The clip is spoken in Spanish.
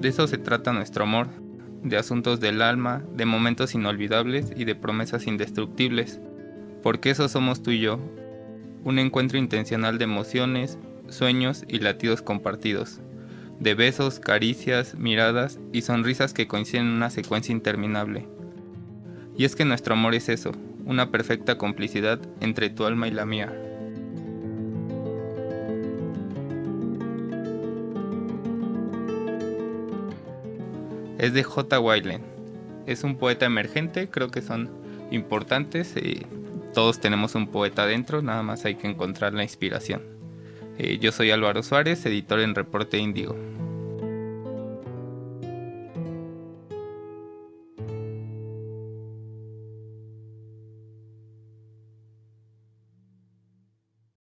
De eso se trata nuestro amor, de asuntos del alma, de momentos inolvidables y de promesas indestructibles. Porque eso somos tú y yo, un encuentro intencional de emociones, sueños y latidos compartidos, de besos, caricias, miradas y sonrisas que coinciden en una secuencia interminable. Y es que nuestro amor es eso, una perfecta complicidad entre tu alma y la mía. Es de J. Weilen. Es un poeta emergente, creo que son importantes. y todos tenemos un poeta dentro, nada más hay que encontrar la inspiración. Eh, yo soy Álvaro Suárez, editor en Reporte Índigo.